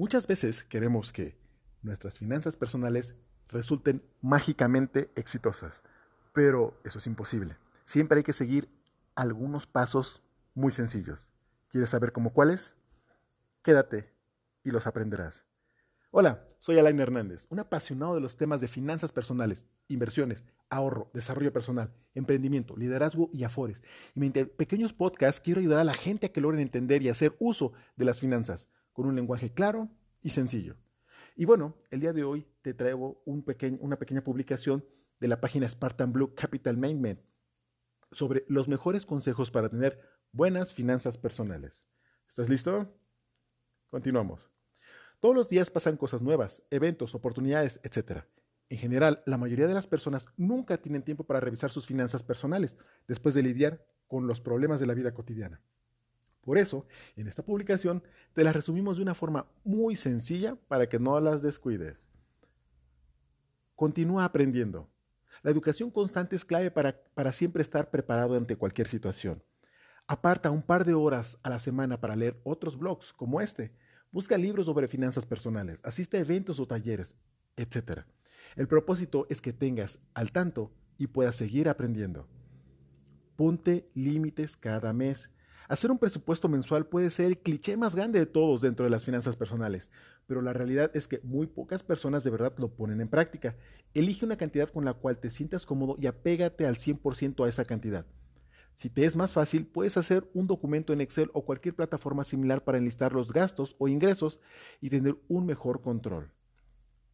Muchas veces queremos que nuestras finanzas personales resulten mágicamente exitosas, pero eso es imposible. Siempre hay que seguir algunos pasos muy sencillos. ¿Quieres saber cómo cuáles? Quédate y los aprenderás. Hola, soy Alain Hernández, un apasionado de los temas de finanzas personales, inversiones, ahorro, desarrollo personal, emprendimiento, liderazgo y afores. Y mediante pequeños podcasts quiero ayudar a la gente a que logren entender y hacer uso de las finanzas con un lenguaje claro y sencillo. Y bueno, el día de hoy te traigo un una pequeña publicación de la página Spartan Blue Capital Management sobre los mejores consejos para tener buenas finanzas personales. ¿Estás listo? Continuamos. Todos los días pasan cosas nuevas, eventos, oportunidades, etc. En general, la mayoría de las personas nunca tienen tiempo para revisar sus finanzas personales después de lidiar con los problemas de la vida cotidiana. Por eso, en esta publicación te las resumimos de una forma muy sencilla para que no las descuides. Continúa aprendiendo. La educación constante es clave para, para siempre estar preparado ante cualquier situación. Aparta un par de horas a la semana para leer otros blogs como este. Busca libros sobre finanzas personales, asiste a eventos o talleres, etc. El propósito es que tengas al tanto y puedas seguir aprendiendo. Ponte límites cada mes Hacer un presupuesto mensual puede ser el cliché más grande de todos dentro de las finanzas personales, pero la realidad es que muy pocas personas de verdad lo ponen en práctica. Elige una cantidad con la cual te sientas cómodo y apégate al 100% a esa cantidad. Si te es más fácil, puedes hacer un documento en Excel o cualquier plataforma similar para enlistar los gastos o ingresos y tener un mejor control.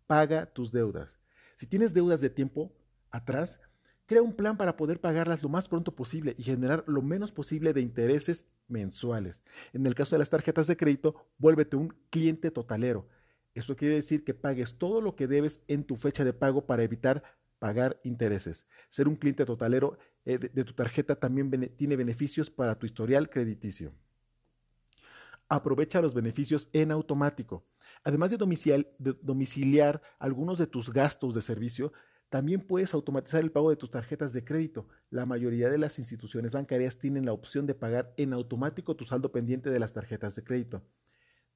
Paga tus deudas. Si tienes deudas de tiempo atrás, Crea un plan para poder pagarlas lo más pronto posible y generar lo menos posible de intereses mensuales. En el caso de las tarjetas de crédito, vuélvete un cliente totalero. Esto quiere decir que pagues todo lo que debes en tu fecha de pago para evitar pagar intereses. Ser un cliente totalero eh, de, tu tarjeta también tiene beneficios para tu historial crediticio. Aprovecha los beneficios en automático. Además de domiciliar algunos de tus gastos de servicio, también puedes automatizar el pago de tus tarjetas de crédito. La mayoría de las instituciones bancarias tienen la opción de pagar en automático tu saldo pendiente de las tarjetas de crédito.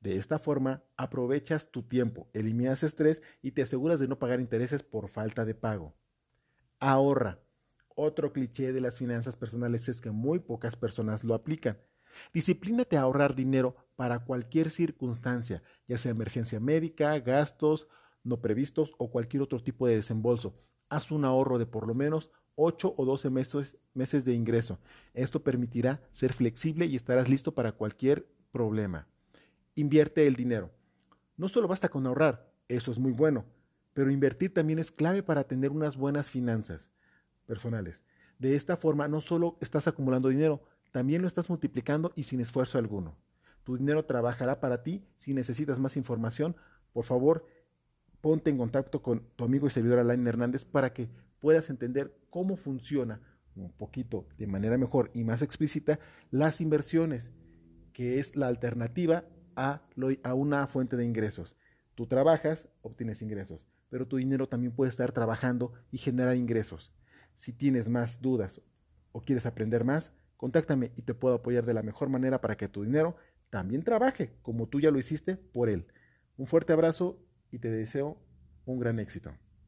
De esta forma, aprovechas tu tiempo, eliminas estrés y te aseguras de no pagar intereses por falta de pago. Ahorra. Otro cliché de las finanzas personales es que muy pocas personas lo aplican. Disciplínate a ahorrar dinero para cualquier circunstancia, ya sea emergencia médica, gastos, no previstos o cualquier otro tipo de desembolso. Haz un ahorro de por lo menos 8 o 12 meses, meses de ingreso. Esto permitirá ser flexible y estarás listo para cualquier problema. Invierte el dinero. No solo basta con ahorrar, eso es muy bueno, pero invertir también es clave para tener unas buenas finanzas personales. De esta forma no solo estás acumulando dinero, también lo estás multiplicando y sin esfuerzo alguno. Tu dinero trabajará para ti. Si necesitas más información, por favor, ponte en contacto con tu amigo y servidor Alain Hernández para que puedas entender cómo funciona un poquito de manera mejor y más explícita las inversiones, que es la alternativa a, a una fuente de ingresos. Tú trabajas, obtienes ingresos, pero tu dinero también puede estar trabajando y generar ingresos. Si tienes más dudas o quieres aprender más, contáctame y te puedo apoyar de la mejor manera para que tu dinero también trabaje como tú ya lo hiciste por él. Un fuerte abrazo y te deseo un gran éxito.